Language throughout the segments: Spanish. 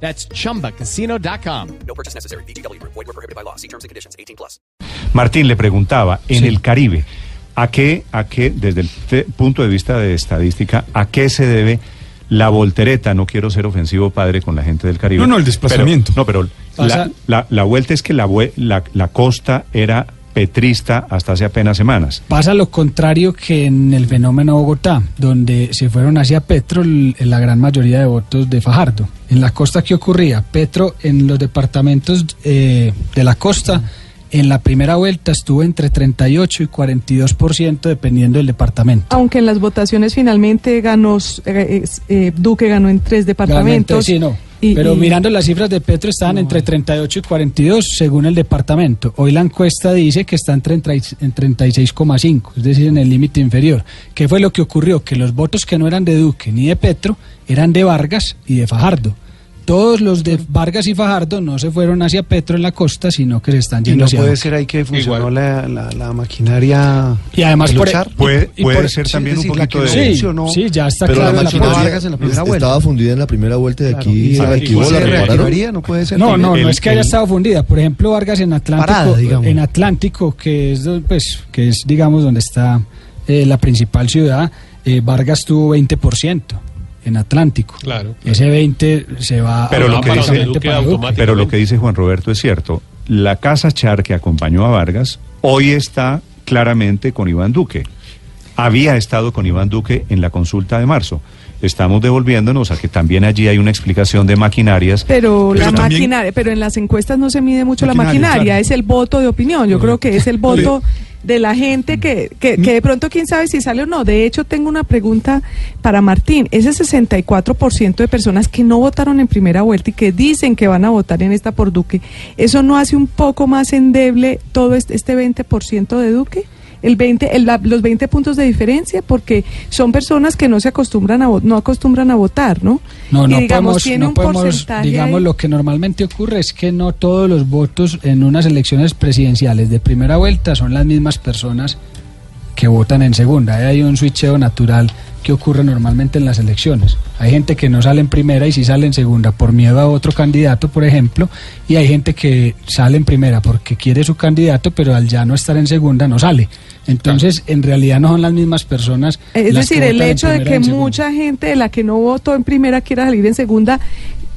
That's chumbacasino.com. No purchase necessary. BGW. Void were prohibited by law. See terms and conditions. 18 plus. Martín le preguntaba, en el Caribe, ¿a qué, a qué, desde el punto de vista de estadística, a qué se debe la voltereta? No quiero ser ofensivo, padre, con la gente del Caribe. No, no, el desplazamiento. Pero- no, pero la, la- la vuelta es que la, la, la costa era petrista hasta hace apenas semanas. Pasa lo contrario que en el fenómeno Bogotá, donde se fueron hacia Petro l- la gran mayoría de votos de Fajardo. En la costa, ¿qué ocurría? Petro en los departamentos eh, de la costa, en la primera vuelta estuvo entre 38 y 42% dependiendo del departamento. Aunque en las votaciones finalmente ganó, eh, eh, Duque ganó en tres departamentos. Realmente, sí, no. Y- Pero y- mirando las cifras de Petro estaban entre 38 y 42 según el departamento. Hoy la encuesta dice que está en, 30 y- en 36,5, es decir, en el límite inferior. ¿Qué fue lo que ocurrió? Que los votos que no eran de Duque ni de Petro eran de Vargas y de Fajardo. Todos los de Vargas y Fajardo no se fueron hacia Petro en la costa, sino que se están Y yendo no hacia puede ser ahí que funcionó la, la, la maquinaria Y además por- luchar. Puede, y puede por- ser sí, también un la poquito de... no Sí, funcionó. sí, ya está Pero claro la la maquinaria prueba. Vargas en la primera vuelta. estaba fundida en la primera vuelta de Claro, aquí. y se la reactivaría, no puede ser. No, no, El- no es que haya el- estado fundida. Por ejemplo, Vargas en Atlántico, Parada, en Atlántico, que es, pues, que es digamos donde está eh, la principal ciudad, eh, Vargas tuvo 20% en Atlántico. Claro. Ese 20 se va Pero lo que dice- para Duque. Pero lo que dice Juan Roberto es cierto. La Casa Char que acompañó a Vargas hoy está claramente con Iván Duque. Había estado con Iván Duque en la consulta de marzo. Estamos devolviéndonos a que también allí hay una explicación de maquinarias. Pero, la también- maquinaria, pero en las encuestas no se mide mucho la Maquinaria, maquinaria, claro. es el voto de opinión. Yo creo que es el voto de la gente que, que, que de pronto quién sabe si sale o no. De hecho, tengo una pregunta para Martín. Ese 64% de personas que no votaron en primera vuelta y que dicen que van a votar en esta por Duque, ¿eso no hace un poco más endeble todo este, este 20% de Duque? El 20, el- la- los 20 puntos de diferencia, porque son personas que no se acostumbran a no acostumbran a votar, ¿no? No, y no digamos, podemos, tiene no un podemos, porcentaje digamos, ahí. lo que normalmente ocurre es que no todos los votos en unas elecciones presidenciales de primera vuelta son las mismas personas que votan en segunda. Ahí Hay un switcheo natural que ocurre normalmente en las elecciones. Hay gente que no sale en primera y sí sale en segunda por miedo a otro candidato, por ejemplo, y hay gente que sale en primera porque quiere su candidato, pero al ya no estar en segunda no sale. Entonces, en realidad no son las mismas personas. Es decir, el hecho de que mucha gente de la que no votó en primera quiera salir en segunda,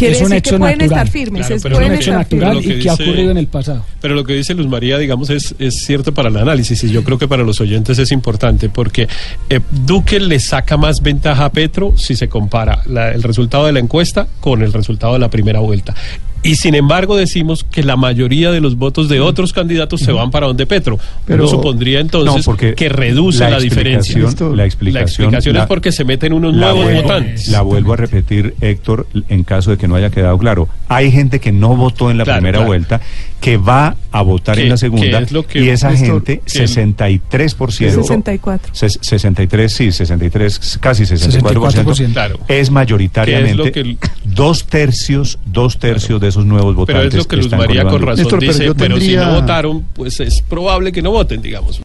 quiere Es un decir que pueden natural. estar firmes. Claro, es- pero Es un hecho natural Lo firmes. que y que ha dice- ocurrido en el pasado. Pero lo que dice Luz María, digamos, es, es cierto para el análisis y yo creo que para los oyentes es importante porque eh, Duque le saca más ventaja a Petro si se compara la- el resultado de la encuesta con el resultado de la primera vuelta. Y sin embargo decimos que la mayoría de los votos de otros candidatos se van para donde Petro. Pero supondría entonces No, porque que reduce la, diferencia. explicación- La La explicación, explicación la- es porque se meten unos nuevos vuelvo- votantes. La vuelvo a repetir, Héctor, en caso de que no haya quedado claro. Hay gente que no votó en la Claro, primera claro. vuelta, que va a votar en la segunda, es lo que- y esa esto- gente, que- 63%. 64. ses- 63, sí, 63, casi 64%, 64%. Claro. es mayoritariamente Que es lo que- dos tercios, dos tercios de esos nuevos votantes. Pero es lo que Luz están con María con razón Néstor, pero dice, pero si no votaron, pues es probable que no voten, digamos.